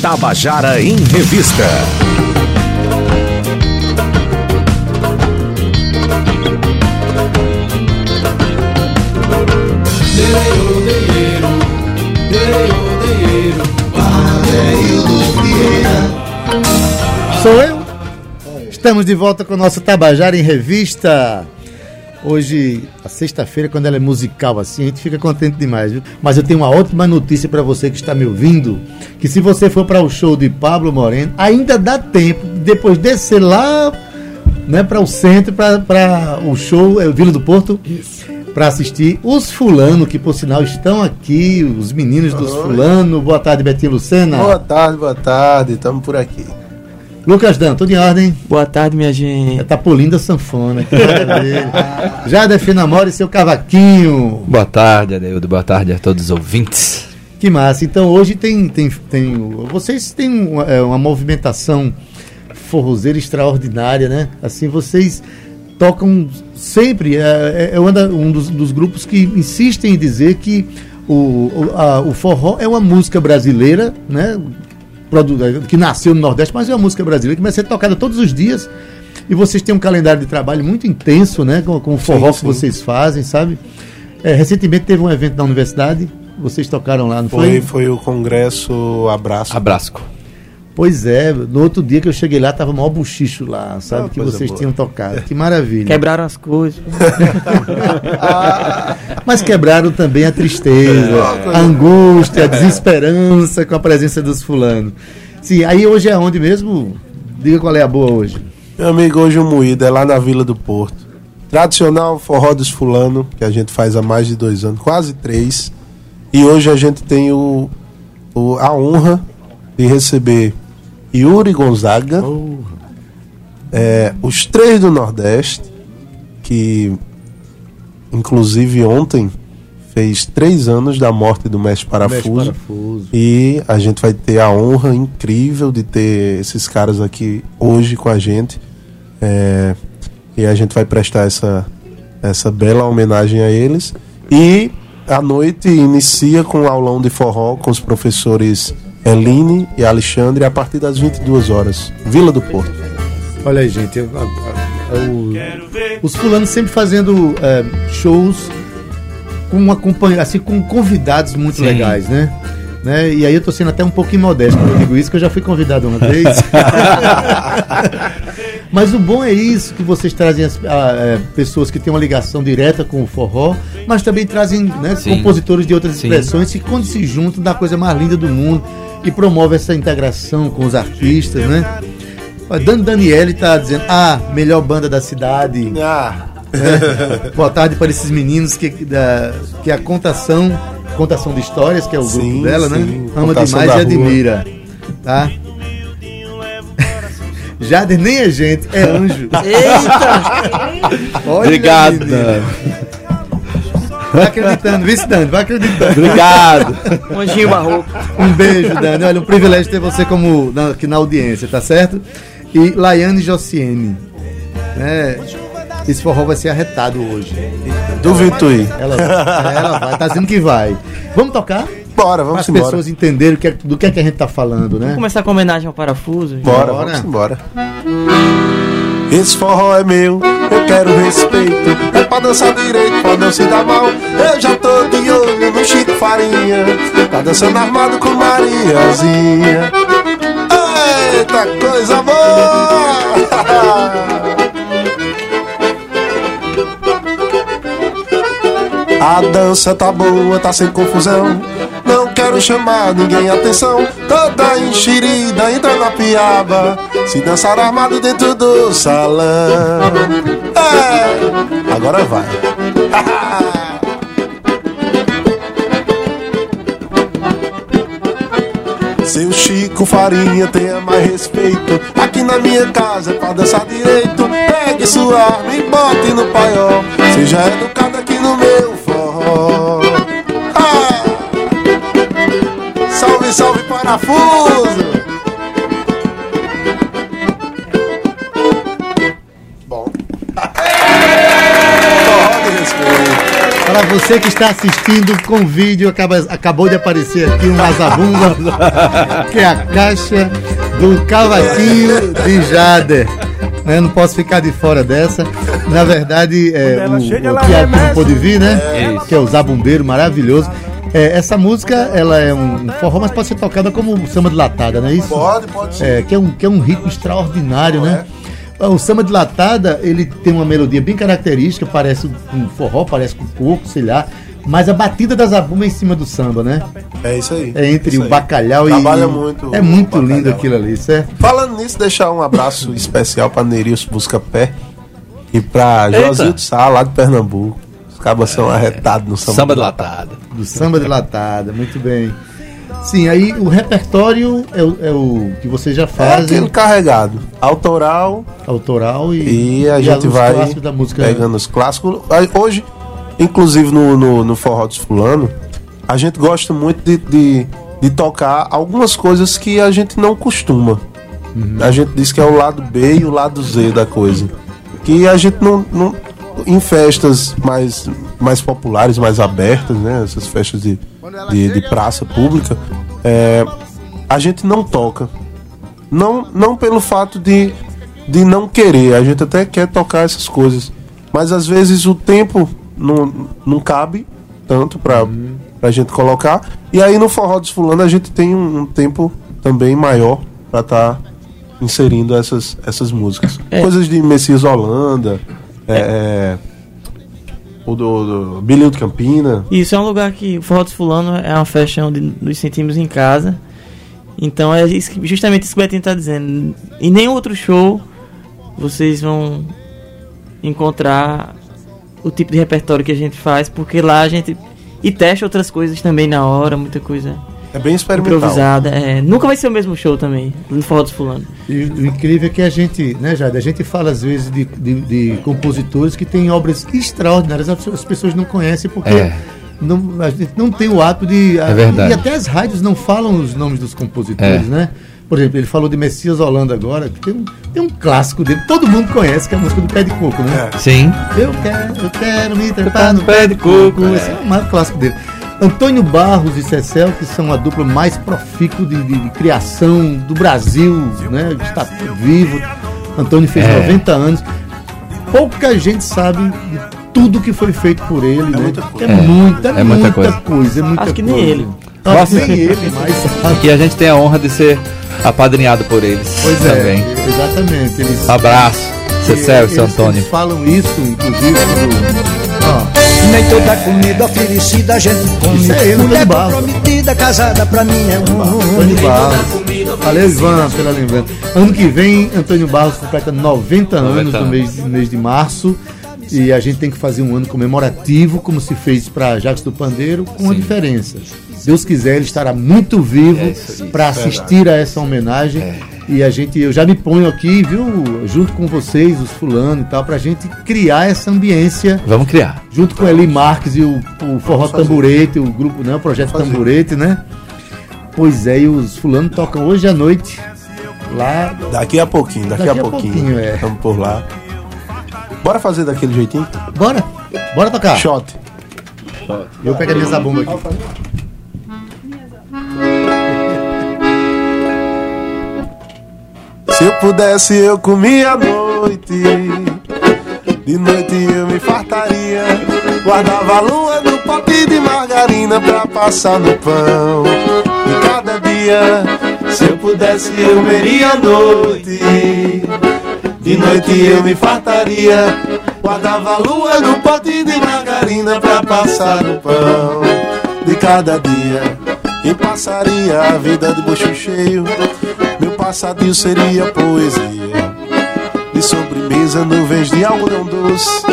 Tabajara em Revista. Sou eu. Estamos de volta com o nosso Tabajara em Revista. Hoje, a sexta-feira, quando ela é musical assim, a gente fica contente demais, viu? Mas eu tenho uma ótima notícia para você que está me ouvindo, que se você for para o show de Pablo Moreno, ainda dá tempo, depois descer lá, né, para o centro, para o show, é o Vila do Porto, para assistir os fulano, que por sinal estão aqui, os meninos dos fulano. Boa tarde, Betinho Lucena. Boa tarde, boa tarde, estamos por aqui. Lucas Dan, tudo em ordem? Boa tarde, minha gente. Tá polindo a sanfona. Já defina Namora e seu cavaquinho. Boa tarde, Adeildo. Boa tarde a todos os ouvintes. Que massa. Então hoje tem. tem, tem vocês têm uma, é, uma movimentação forrozeira extraordinária, né? Assim, vocês tocam sempre. É, é um dos, dos grupos que insistem em dizer que o, o, a, o forró é uma música brasileira, né? Que nasceu no Nordeste, mas é uma música brasileira que vai ser tocada todos os dias. E vocês têm um calendário de trabalho muito intenso, né? Com, com o forró sim, que vocês fazem, sabe? É, recentemente teve um evento na universidade, vocês tocaram lá, não foi? Foi, foi o congresso Abraço. Abrasco. Pois é, no outro dia que eu cheguei lá, tava o maior buchicho lá, sabe? Ah, que vocês boa. tinham tocado. Que maravilha. Quebraram as coisas. Mas quebraram também a tristeza, a angústia, a desesperança com a presença dos fulanos. Sim, aí hoje é onde mesmo? Diga qual é a boa hoje. Meu amigo, hoje o Moída é lá na Vila do Porto. Tradicional forró dos fulano, que a gente faz há mais de dois anos, quase três. E hoje a gente tem o, o a honra de receber Yuri Gonzaga, oh. é, os três do Nordeste, que inclusive ontem fez três anos da morte do Mestre Parafuso, Mestre Parafuso. E a gente vai ter a honra incrível de ter esses caras aqui hoje com a gente. É, e a gente vai prestar essa, essa bela homenagem a eles. E a noite inicia com um aulão de forró com os professores Eline e Alexandre a partir das 22 horas. Vila do Porto. Olha aí, gente. Eu, eu, eu, os fulanos sempre fazendo é, shows com uma companhia, assim, com convidados muito Sim. legais, né? né? E aí eu tô sendo até um pouco imodesto quando eu digo isso, que eu já fui convidado uma vez. mas o bom é isso, que vocês trazem as, a, é, pessoas que têm uma ligação direta com o forró, mas também trazem né, compositores de outras Sim. expressões que quando se juntam dá a coisa mais linda do mundo e promove essa integração com os artistas, né? Dani Daniele está dizendo, ah, melhor banda da cidade. Ah. É. Boa tarde para esses meninos que, da, que a contação, contação de histórias, que é o sim, grupo dela, né? sim. né? Ama contação demais e admira. Tá? Jader nem é gente, é anjo. Eita! Olha, Obrigado. Vai acreditando, vice Dani, vai acreditando. Obrigado. Anjinho Barroco. Um beijo, Dani. Olha, um privilégio ter você como na, aqui na audiência, tá certo? E Laiane Josiene. É, esse forró vai ser arretado hoje. Do Vituí. Ela, ela vai, tá dizendo que vai. Vamos tocar? Bora, vamos Para as pessoas entenderem que é, do que é que a gente tá falando, né? Vamos começar com a homenagem ao parafuso. Bora, Bora. vamos embora. Esse forró é meu, eu quero respeito. É pra dançar direito, pra não se dar mal. Eu já tô de olho no Chico Farinha. Tá dançando armado com Mariazinha. Eita coisa boa! A dança tá boa, tá sem confusão. Não quero chamar ninguém atenção. Toda enxerida entra na piaba. Se dançar armado dentro do salão. É, agora vai. Seu Chico Farinha tenha mais respeito. Aqui na minha casa é pra dançar direito. Pegue sua arma e bote no paiol. Seja educado aqui no meu forró. Salve, salve, parafuso! Você que está assistindo com vídeo, acaba, acabou de aparecer aqui um Azabumba, que é a caixa do cavaquinho de Jader. Né? Não posso ficar de fora dessa. Na verdade, é, o, o Tiago não pôde vir, né? Que é o Zabumbeiro, maravilhoso. É, essa música, ela é um forró, mas pode ser tocada como samba de latada, não é isso? Pode, pode ser. É, que é um, que é um ritmo extraordinário, né? O samba de latada, ele tem uma melodia bem característica, parece com forró, parece com coco, sei lá. Mas a batida da zabumba é em cima do samba, né? É isso aí. É entre o aí. bacalhau Trabalha e. muito É muito lindo aquilo ali, certo? Falando nisso, deixar um abraço especial pra Nerilson Busca Pé e pra Eita. Josildo Sá, lá de Pernambuco. Os cabas são arretados no samba. Samba de latada. Do samba de latada, muito bem. Sim, aí o repertório é o, é o que vocês já É fazem, aquele carregado. Autoral autoral e, e a gente os vai clássicos da música. pegando os clássicos. Hoje, inclusive no, no, no Forró dos Fulano, a gente gosta muito de, de, de tocar algumas coisas que a gente não costuma. Uhum. A gente diz que é o lado B e o lado Z da coisa. Que a gente não. não em festas mais, mais populares, mais abertas, né? Essas festas de, de, de praça pública, é, a gente não toca. Não, não pelo fato de, de não querer, a gente até quer tocar essas coisas. Mas às vezes o tempo não, não cabe tanto pra, pra gente colocar. E aí no Forró dos Fulano a gente tem um, um tempo também maior pra estar inserindo essas, essas músicas. É. Coisas de Messias Holanda, é, é, o do, do Billy de Campina. Isso é um lugar que o Forró dos Fulano é uma festa onde nos sentimos em casa. Então é justamente isso que o Betinho tá dizendo. Em nenhum outro show vocês vão encontrar o tipo de repertório que a gente faz, porque lá a gente. E testa outras coisas também na hora, muita coisa É bem experimental. improvisada. É, nunca vai ser o mesmo show também, no Forró dos Fulano. E o incrível é que a gente, né, Jade, a gente fala às vezes de, de, de compositores que têm obras extraordinárias, as as pessoas não conhecem porque É. não, a gente não tem o hábito de. É verdade. E até as rádios não falam os nomes dos compositores, É. né? Por exemplo, ele falou de Messias Holanda agora, que tem um, tem um clássico dele, todo mundo conhece, que é a música do Pé de Coco, né? Sim. Eu quero, eu quero me trepar no pé de coco. Esse é o mais clássico dele. Antônio Barros e Cecel, que são a dupla mais profícua de, de- de criação do Brasil, né? Está vivo. Antônio fez É. 90 anos. Pouca gente sabe de tudo que foi feito por ele, né? muita coisa. É, muita, É muita muita coisa. coisa. é muita Acho que nem coisa. ele. Acho Nossa. que nem ele, mas sabe. E a gente tem a honra de ser apadrinhado por eles Pois também. é, exatamente. Eles, Abraço, Cecel e seu eles- Antônio. Eles falam isso, inclusive, quando. Nem toda comida oferecida a gente come. Isso é ele, Antônio Mulher Barros. comprometida, casada pra mim é um. Antônio Barros. Valeu, Ivan, pela lembrança. Ano que vem, Antônio Barros completa 90 anos 90 no mês, no mês de março. E a gente tem que fazer um ano comemorativo, como se fez para Jacques do Pandeiro, com uma Sim. diferença. Deus quiser, ele estará muito vivo É aí, para assistir a essa homenagem. E a gente, eu já me ponho aqui, viu, junto com vocês, os fulano e tal, pra gente criar essa ambiência Vamos criar. junto com Eli Marques e o, o Forró fazer. Tamburete, o grupo, né, o projeto. Tamburete, né? Pois é, e os fulano tocam hoje à noite lá. Daqui a pouquinho, daqui, Daqui a a pouquinho. pouquinho, é. Estamos por lá. Bora fazer daquele jeitinho? Bora, bora tocar. Shot. Eu pego a minha zabumba aqui. Se eu pudesse, eu comia à noite. De noite eu me fartaria. Guardava a lua no pote de margarina pra passar no pão. E cada dia, se eu pudesse, eu veria à noite. De noite eu me fartaria. Guardava a lua no pote de margarina pra passar no pão. De cada dia, e passaria a vida de bucho cheio. Meu passadio seria poesia. De sobremesa, nuvens de algodão doce.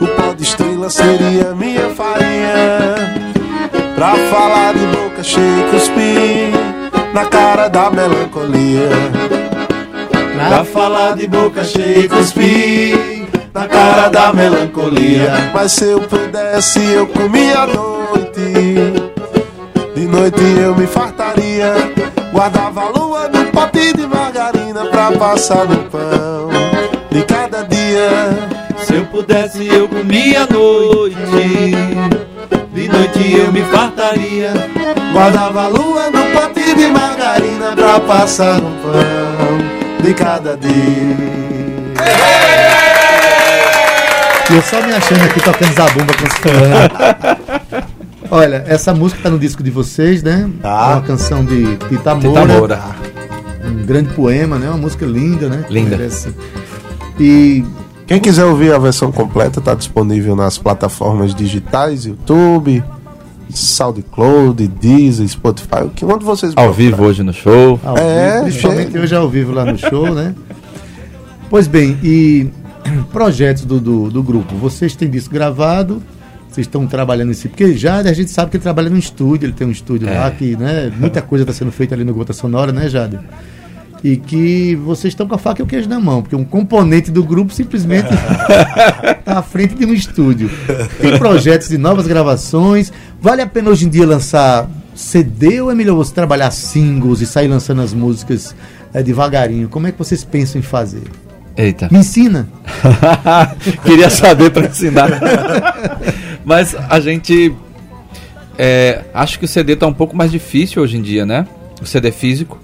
O pó de estrela seria minha farinha. Pra falar de boca cheia e cuspir na cara da melancolia. Pra falar de boca cheia e cuspir na cara da melancolia. Mas se eu pudesse, eu comia à noite. De noite eu me fartaria. Guardava a lua no pote de margarina pra passar no pão. De cada dia, Se eu pudesse, eu comia à noite. de noite eu me fartaria. Guardava a lua no pote de margarina pra passar no pão de cada dia. E eu só me achando aqui tocando zabumba com esse. Olha, essa música tá no disco de vocês, né? Tá. É uma canção de Tita Tita Moura. Moura. Um grande poema, né? Uma música linda, né? Linda. Merece. E Quem quiser ouvir a versão completa, está disponível nas plataformas digitais, YouTube, SoundCloud, Deezer, Spotify, o que onde vocês Ao vivo hoje no show. ao É, vivo, principalmente chega. hoje ao vivo lá no show, né? Pois bem, e projetos do, do, do grupo. Vocês têm disco gravado, vocês estão trabalhando em si, porque já a gente sabe que ele trabalha no estúdio, ele tem um estúdio É. lá que, né, muita coisa está sendo feita ali no Gota Sonora, né, Jade? E que vocês estão com a faca e o queijo na mão, porque um componente do grupo simplesmente está à frente de um estúdio. Tem projetos de novas gravações. Vale a pena hoje em dia lançar CD ou é melhor você trabalhar singles e sair lançando as músicas eh, devagarinho? Como é que vocês pensam em fazer? Eita. Me ensina. Queria saber para ensinar. Mas a gente. é, acho que o CD tá um pouco mais difícil hoje em dia, né? O CD físico.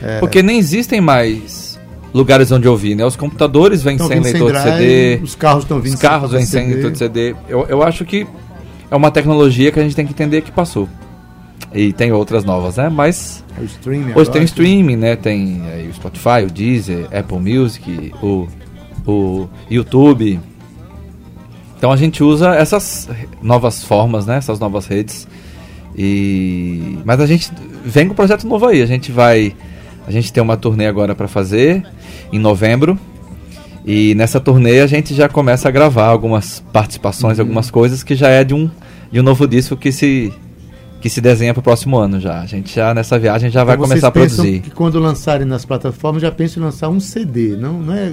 É. Porque nem existem mais lugares onde ouvir, né? Os computadores vêm sem leitor de drive, CD. os carros estão vindo Os carros vêm sem leitor de CD. Eu, eu acho que é uma tecnologia que a gente tem que entender que passou. E tem outras novas, né? Mas O streaming Hoje tem o streaming, né? Tem aí, o Spotify, o Deezer, Apple Music, o, o YouTube. Então a gente usa essas novas formas, né? Essas novas redes. E mas a gente vem com um projeto novo aí. A gente vai, a gente tem uma turnê agora para fazer em novembro. E nessa turnê a gente já começa a gravar algumas participações, algumas coisas que já é de um de um novo disco que se que se desenha para o próximo ano já. A gente já nessa viagem já vai Então começar a produzir. Que quando lançarem nas plataformas, já pensam em lançar um CD, não, não é?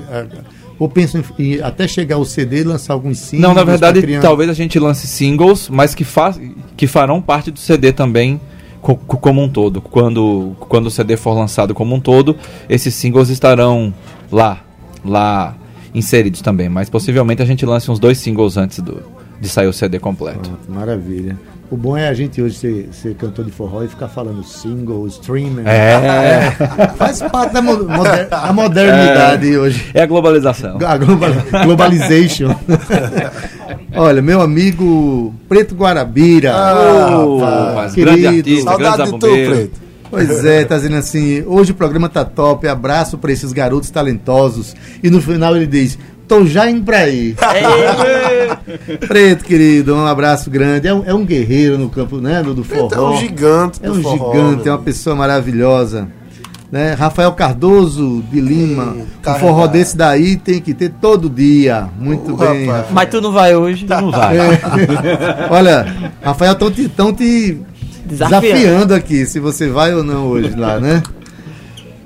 Ou pensam em, em até chegar o CD e lançar alguns singles? Não, na verdade, talvez a gente lance singles, mas que, fa que farão parte do CD também co- como um todo. Quando, quando o CD for lançado como um todo, esses singles estarão lá, lá inseridos também. Mas possivelmente a gente lance uns dois singles antes do, de sair o CD completo. Pronto, maravilha. O bom é a gente hoje ser, ser cantor de forró e ficar falando single, streaming. É, Faz parte da, mo- moder- da modernidade hoje. é a globalização. A global- globalization. Olha, meu amigo Preto Guarabira. Ah, Ô, rapaz, grande artista. Saudade grande de tu. Preto. Pois é, tá dizendo assim, hoje o programa tá top, abraço pra esses garotos talentosos. E no final ele diz, tô já indo pra aí. Preto, querido, um abraço grande. É um, é um guerreiro no campo, né, do, do forró. Preto é um gigante É um forró, gigante, é uma pessoa maravilhosa. Né? Rafael Cardoso de Lima. Um carregado. forró desse daí tem que ter todo dia. Muito Ô, bem. rapaz. Mas tu não vai hoje. Não vai. É. Olha, Rafael, estão te, tão te Desafiando. desafiando aqui, se você vai ou não hoje lá, né?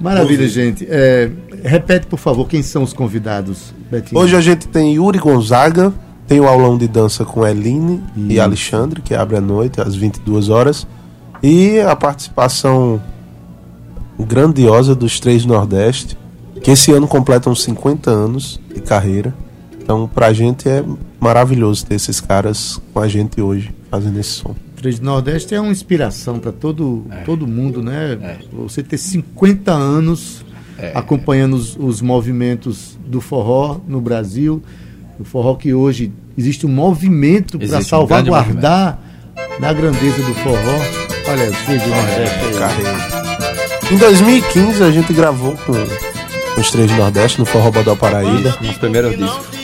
Maravilha, gente. É, repete, por favor, quem são os convidados, Betinho? Hoje a gente tem Yuri Gonzaga, tem o aulão de dança com Eline e Isso. Alexandre, que abre à noite, às 22 horas. E a participação grandiosa dos Três do Nordeste, que esse ano completam 50 anos de carreira. Então, pra gente é maravilhoso ter esses caras com a gente hoje, fazendo esse som. Três do Nordeste é uma inspiração para todo, todo mundo, né? É. Você ter 50 anos É. acompanhando os, os movimentos do forró no Brasil. O forró que hoje existe um movimento para Existe um salvaguardar na grandeza do forró. Olha, os Três do Nordeste aí. Carreira. Em 2015 a gente gravou com, com os Três do Nordeste no Forró Bodó Paraíba. Nos primeiros discos.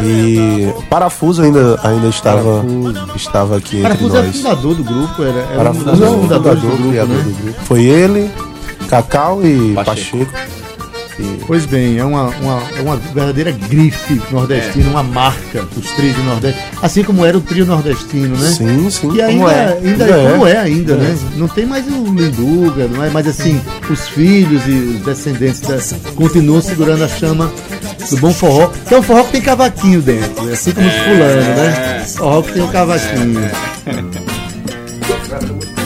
E Parafuso ainda, ainda estava, Parafuso. estava aqui entre Parafuso é nós. fundador do grupo, era, era um Parafuso dos é o fundadores fundador, do grupo, criador né? do grupo. Foi ele, Cacau e Pacheco. Pacheco. E Pois bem, é uma, uma, é uma verdadeira grife nordestina, uma marca, os trios do Nordeste. Assim como era o trio nordestino, né? Sim, sim. Que ainda, é. ainda é, como é ainda, né? Não tem mais o Linduga, não é? Mas assim, os filhos e os descendentes da- continuam segurando a chama do bom forró, que é um forró que tem cavaquinho dentro, né? assim como os fulanos, né? Forró que tem o cavaquinho.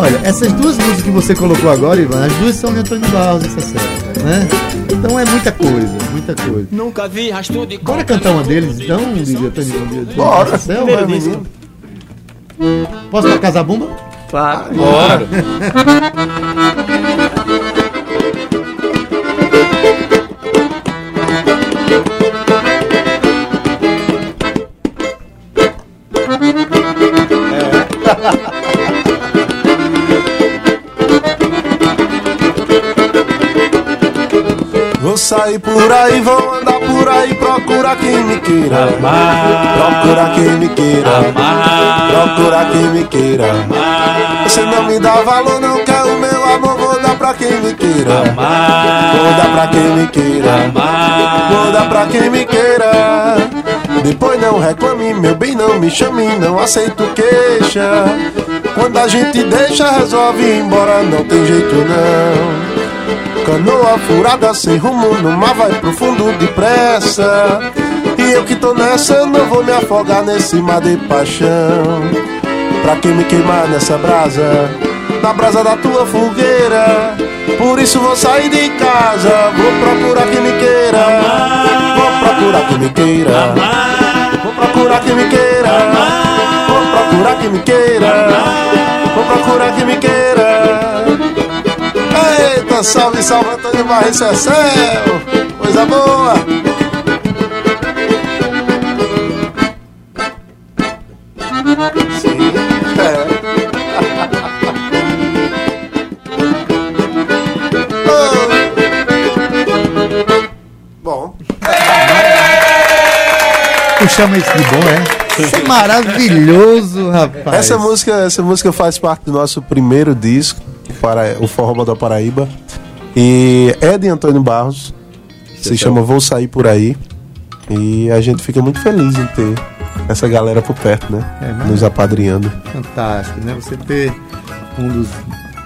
Olha, essas duas músicas que você colocou agora, Ivan, as duas são de Antônio Barros, essa série, né? Então é muita coisa, muita coisa. Nunca vi rastro de Bora cantar uma deles, então, Lívia, Tony Bora. Primeiro Vai, menino. Posso pra Casa Bumba? Claro. Bora. sair por aí, vou andar por aí, procura quem me queira. Procura quem me queira. Procura quem me queira. Você não me dá valor, não quer o meu amor, vou dar pra quem me queira. Vou dar pra quem me queira. Vou dar pra quem me queira. Depois não reclame, meu bem, não me chame, não aceito queixa. Quando a gente deixa, resolve ir embora, não tem jeito não. Canoa furada sem rumo no mar vai pro fundo depressa. E eu que tô nessa, não vou me afogar nesse mar de paixão. Pra que me queimar nessa brasa? Na brasa da tua fogueira. Por isso vou sair de casa. Vou procurar quem me queira. Vou procurar quem me queira. Vou procurar quem me queira. Vou procurar quem me queira. Vou procurar quem me queira. Salve, salve Antônio Barreto Cecel. Coisa boa. Sim, é. Oh. Bom, Tu chama isso de bom, é? Isso é maravilhoso, rapaz. essa música, essa música faz parte do nosso primeiro disco, para o Forró da Paraíba. E é de Antônio Barros. Se chama Vou Sair Por Aí. E a gente fica muito feliz em ter essa galera por perto, né? É, Nos apadrinhando. Fantástico, né? Você ter um dos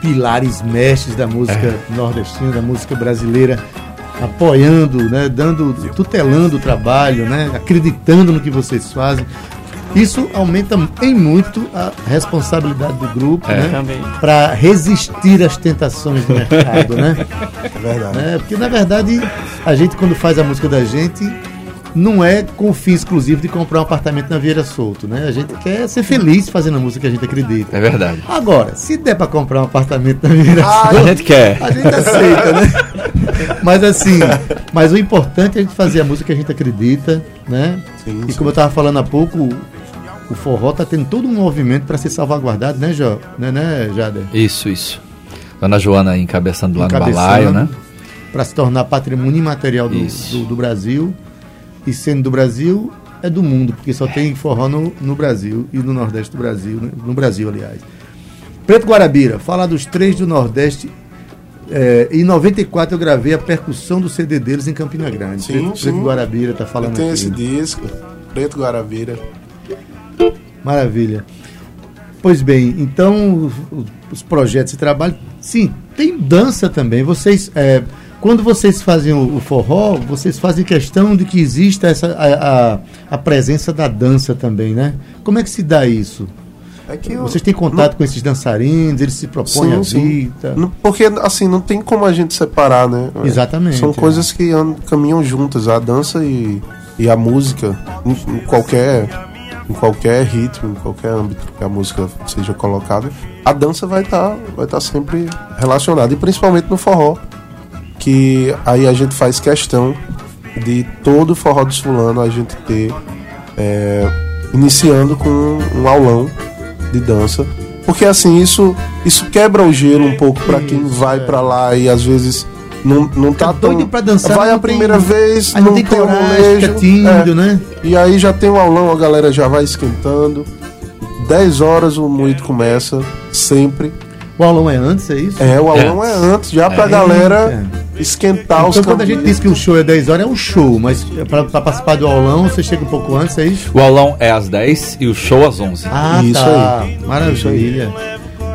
pilares mestres da música nordestina, da música brasileira, apoiando, né? Dando, tutelando o trabalho, né? Acreditando no que vocês fazem. Isso aumenta em muito a responsabilidade do grupo, É. né? Também. Para resistir às tentações do mercado, né? É verdade. né? Porque na verdade a gente quando faz a música da gente não é com o fim exclusivo de comprar um apartamento na Vieira Solto, né? A gente quer ser feliz fazendo a música que a gente acredita. É verdade. Agora, se der pra comprar um apartamento na Vieira Ah, A Solto, gente quer. a gente aceita, né? Mas assim, mas o importante é a gente fazer a música que a gente acredita, né? Sim, e sim. como eu tava falando há pouco, o- forró tá tendo todo um movimento para ser salvaguardado, né, Jo? Né, né Jader? Isso, isso. Dona Joana encabeçando lá Encabeçando. no balaio, né? para se tornar patrimônio imaterial do, do, do Brasil. E sendo do Brasil, é do mundo, porque só tem forró no, no Brasil e no Nordeste do Brasil, né? no Brasil, aliás. Preto Guarabira, fala dos três do Nordeste. É, em 94 eu gravei a percussão do CD deles em Campina Grande. Sim, Preto, sim. Preto Guarabira tá Eu falando tenho aqui. esse disco, Preto Guaravira. Maravilha. Pois bem, então os projetos de trabalho, sim, tem dança também. Vocês, é, quando vocês fazem o, o forró, vocês fazem questão de que exista essa a, a, a presença da dança também, né? Como é que se dá isso? É eu- Vocês têm contato com esses dançarinos? Eles se propõem Sim, a sim. tá? Não- Porque, assim, não tem como a gente separar, né? Exatamente, São é. coisas que andam- caminham juntas, a dança e, e a música, em, em qualquer, em qualquer ritmo, em qualquer âmbito que a música seja colocada, a dança vai estar vai tá sempre relacionada, e principalmente no forró, que aí a gente faz questão de todo forró dos fulano a gente ter, é, iniciando com um aulão de dança. Porque assim, isso, isso quebra o gelo um pouco pra quem vai é. pra lá e às vezes não, não tá Fica doido tão. pra dançar, vai a tem- primeira vez, Aí não, tem tem coragem, molejo. fica tímido, é. né? E aí já tem o aulão, a galera já vai esquentando. 10 horas o moído começa, sempre. O aulão é antes, é isso? É, o aulão é, antes, já pra É. galera esquentar os Então, quando a gente diz que o show é 10 horas, é um show, mas para participar do aulão, você chega um pouco antes, é isso? O aulão é às 10 e o show às 11. Ah, Isso tá. aí. Maravilha.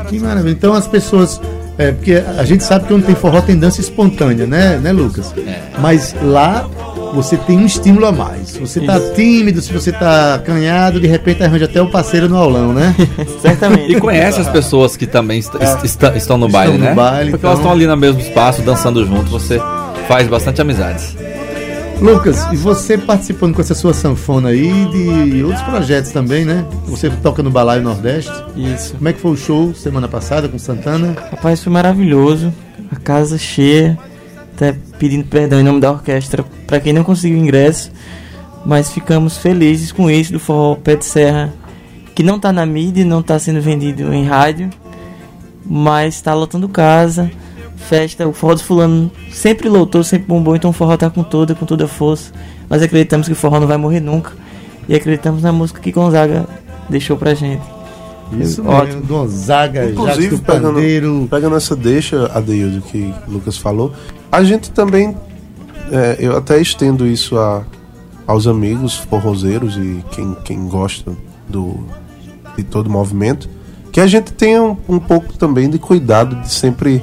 Que maravilha. Então as pessoas. É, porque a gente sabe que onde tem forró tem dança espontânea, né, né Lucas? Mas lá você tem um estímulo a mais. Se você tá Isso. tímido, se você tá acanhado, de repente arranja até o parceiro no aulão, né? Certamente. E conhece as pessoas que também est- est- está- estão no baile, no né? baile, Porque então. elas estão ali no mesmo espaço, dançando junto, você faz bastante amizades. Lucas, e você participando com essa sua sanfona aí de outros projetos também, né? Você toca no Balaio Nordeste. Isso. Como é que foi o show semana passada com Santana? Rapaz, foi maravilhoso. A casa cheia. Até pedindo perdão em nome da orquestra para quem não conseguiu ingresso. Mas ficamos felizes com isso do Forró Pé de Serra. Que não tá na mídia, não tá sendo vendido em rádio. Mas tá lotando casa. Festa, o Forró do Fulano sempre lotou, sempre bombou. Então o Forró tá com toda, com toda a força. Mas acreditamos que o Forró não vai morrer nunca. E acreditamos na música que Gonzaga deixou pra gente. Isso Ótimo. mesmo, Gonzaga, Jacques Inclusive, do pegando, Pandeiro. pegando essa deixa, Adeildo, que o Lucas falou, a gente também, é, eu até estendo isso a, aos amigos forrozeiros e quem, quem gosta do, de todo o movimento, que a gente tenha um, um pouco também de cuidado de sempre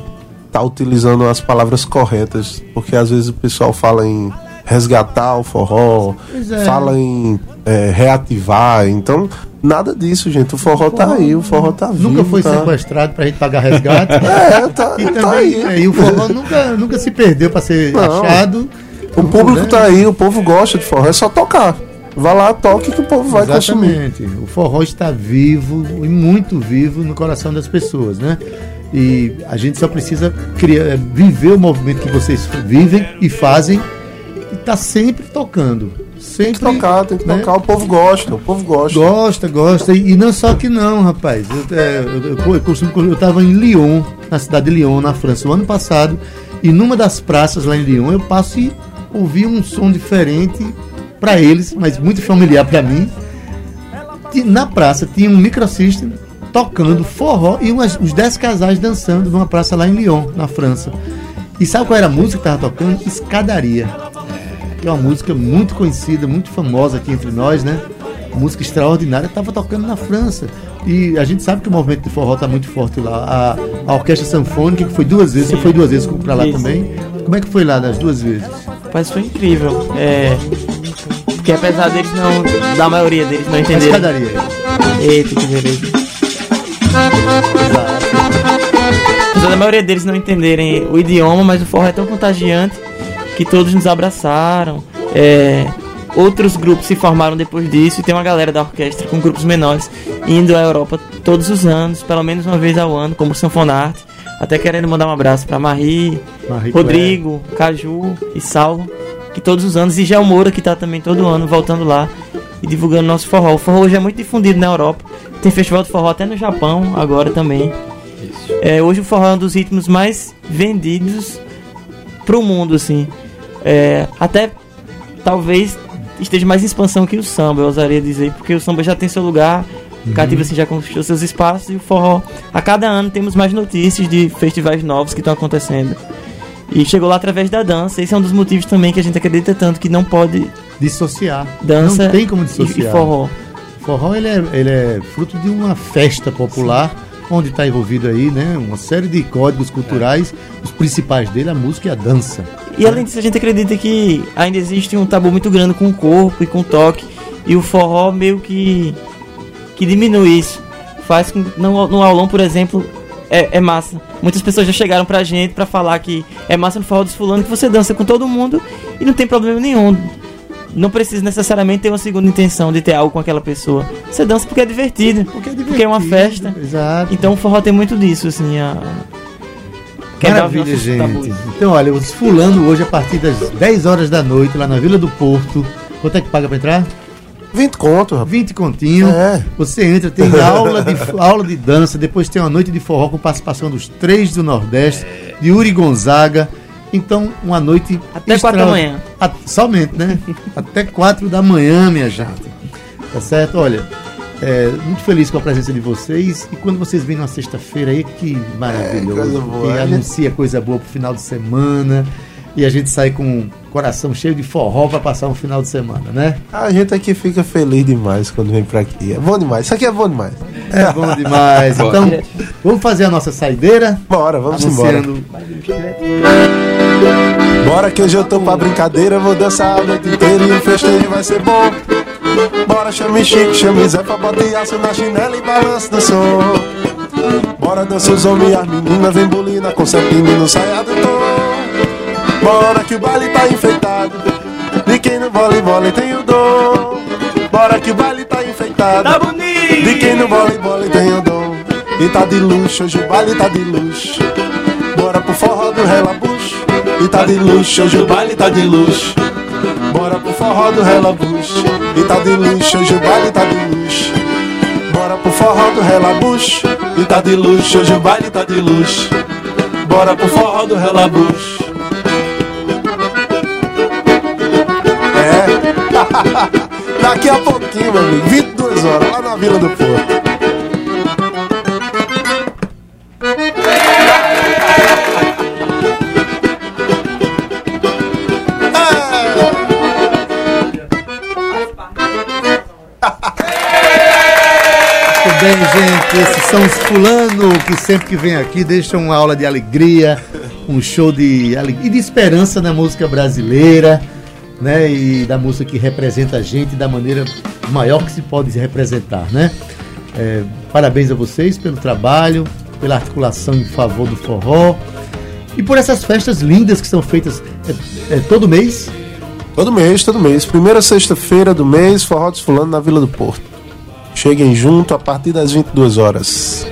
estar utilizando as palavras corretas, porque às vezes o pessoal fala em resgatar o forró, é. fala em é, reativar, então nada disso, gente. O forró, tá aí, o forró tá vivo. Nunca foi tá... sequestrado pra gente pagar resgate. É, tá, E tá também, aí. é, e o forró nunca, nunca se perdeu pra ser Não. achado. O público né? tá aí, o povo gosta de forró, é só tocar. Vá lá, toque que o povo vai consumir. Exatamente. O forró está vivo e muito vivo no coração das pessoas, né? E a gente só precisa criar, viver o movimento que vocês vivem e fazem e tá sempre tocando. Sempre Tem que tocar, tem que né? tocar, o povo gosta, o povo gosta. Gosta, gosta. E, e não só que não, rapaz. Eu, é, eu, eu, costumo- eu tava em Lyon, na cidade de Lyon, na França, o ano passado, e numa das praças lá em Lyon eu passo e ouvi um som diferente para eles, mas muito familiar para mim. Na praça tinha um microsystem tocando forró e umas, uns 10 casais dançando numa praça lá em Lyon, na França. E sabe qual era a música que tava tocando? Escadaria que é uma música muito conhecida, muito famosa aqui entre nós, né? Música extraordinária, estava tocando na França. E a gente sabe que o movimento de forró está muito forte lá. A, a Orquestra Sanfônica, que foi duas vezes, você foi duas vezes para lá Isso. também. Como é que foi lá das duas vezes? Rapaz, foi incrível. É. Porque apesar deles não. Da maioria deles não A entenderem. escadaria. Eita, que beleza. Apesar da maioria deles não entenderem o idioma, mas o forró é tão contagiante que todos nos abraçaram. É, outros grupos se formaram depois disso e tem uma galera da orquestra com grupos menores indo à Europa todos os anos, pelo menos uma vez ao ano, como o Sanfonarte. Até querendo mandar um abraço pra Marie, Marie Rodrigo, Caju e Salvo, que todos os anos, e Gel Moura, que tá também todo ano voltando lá e divulgando nosso forró. O forró hoje é muito difundido na Europa, tem festival de forró até no Japão agora também. É, hoje o forró é um dos ritmos mais vendidos pro mundo, assim. É, até talvez esteja mais em expansão que o samba, eu ousaria dizer, porque o samba já tem seu lugar, o cativo assim, já conquistou seus espaços e o forró. A cada ano temos mais notícias de festivais novos que estão acontecendo. E chegou lá através da dança. Esse é um dos motivos também que a gente acredita tanto que não pode Dissociar. dança Não tem como dissociar. e forró. Forró ele é, ele é fruto de uma festa popular, onde está envolvido aí, né? Uma série de códigos culturais, os principais dele, a música e a dança. E além disso, a gente acredita que ainda existe um tabu muito grande com o corpo e com o toque. E o forró meio que, que diminui isso. Faz com no, no aulão, por exemplo, é, é massa. Muitas pessoas já chegaram pra gente pra falar que é massa no forró dos fulano que você dança com todo mundo e não tem problema nenhum. Não precisa necessariamente ter uma segunda intenção de ter algo com aquela pessoa. Você dança porque é divertido. Porque é Porque é uma divertido, festa. Exato. Então o forró tem muito disso, assim. A... Maravilha, gente. tabus. Então, olha, os fulano hoje a partir das 10 horas da noite, lá na Vila do Porto. Quanto é que paga pra entrar? 20 conto, rapaz. 20 continho. É. Você entra, tem aula de, aula de dança, depois tem uma noite de forró com participação dos três do Nordeste, de Uri Gonzaga. Então, uma noite. Até quatro da manhã. A- somente, né? Até 4 da manhã, minha gente. Tá certo? Olha, é, muito feliz com a presença de vocês. E quando vocês vêm numa sexta-feira aí, que maravilhoso. É, coisa boa. Que gente- anuncia coisa boa pro final de semana. E a gente sai com o coração cheio de forró pra passar um final de semana, né? A gente aqui fica feliz demais quando vem pra aqui. É bom demais. Isso aqui é bom demais. É bom demais. Bora. Então, vamos fazer a nossa saideira. Bora, vamos embora. Anunciando. Bora que hoje eu tô pra brincadeira, vou dançar a noite inteira e o festejo vai ser bom. Bora, chame Chico, chame Zé pra botar aço na chinela e balanço do som. Bora, dança os homens e as meninas, vem bolina com cepinho no saia do tom. Bora que o baile tá enfeitado, de quem no voleibol tem o dom. Bora que o baile tá enfeitado, Tá bonito! de quem no voleibol tem o dom. E tá de luxo, hoje o baile tá de luxo. Bora pro forró do relabucho. E tá de luxo, hoje o baile tá de luxo. Bora pro forró do relabucho. E tá de luxo, hoje o baile tá de luxo. Bora pro forró do relabucho. E tá de luxo, hoje o baile tá de luxo. Bora pro forró do relabucho. É. Daqui a pouquinho, meu amigo, 22 horas, lá na Vila do Porto. Bem, gente. Esses são os fulano que sempre que vem aqui deixam uma aula de alegria, um show de alegria e de esperança na música brasileira, né? E da música que representa a gente da maneira maior que se pode se representar, né? É, parabéns a vocês pelo trabalho, pela articulação em favor do forró e por essas festas lindas que são feitas é, é, todo mês. Todo mês, todo mês. Primeira sexta-feira do mês, Forró dos Fulano na Vila do Porto. Cheguem junto a partir das 22 horas.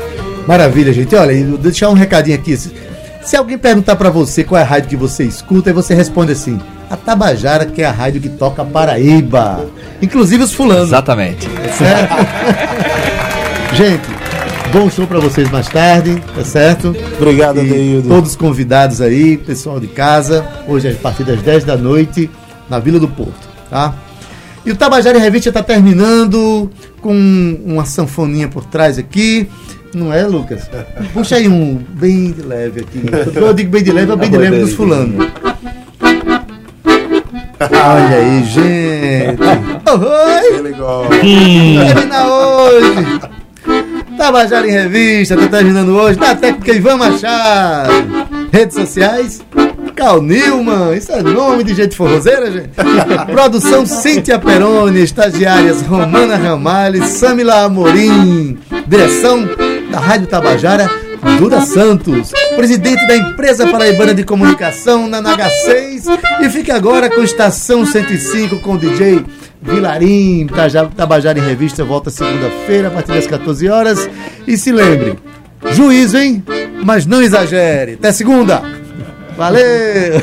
Maravilha, gente. Olha, vou deixar um recadinho aqui. Se, alguém perguntar pra você qual é a rádio que você escuta, aí você responde assim: a Tabajara, que é a rádio que toca Paraíba. Inclusive os fulanos. Exatamente. Certo? gente, bom show pra vocês mais tarde, tá certo? Obrigado, Adeildo. todos os convidados aí, pessoal de casa, hoje é a partir das 10 da noite, na Vila do Porto, tá? E o Tabajara em Revista tá terminando com uma sanfoninha por trás aqui. Não é, Lucas? Puxa aí um bem de leve aqui. Quando eu digo bem de leve, é bem de leve dos fulano. Olha aí, gente. Oi! Ele gosta. Termina hoje. Tabajara em Revista, tá terminando hoje. Na técnica Ivan Machado. Redes sociais. Cal Nilman, isso é nome de gente forrozeira, gente. Produção Cíntia Peroni, estagiárias Romana Ramalho, Samila Amorim. Direção da Rádio Tabajara, Duda Santos. Presidente da empresa paraibana de comunicação, na NH6. E fique agora com Estação 105 com o DJ Vilarim, Tabajara em Revista, volta segunda-feira, a partir das 14 horas. E se lembre, juízo, hein? Mas não exagere. Até segunda! Valeu!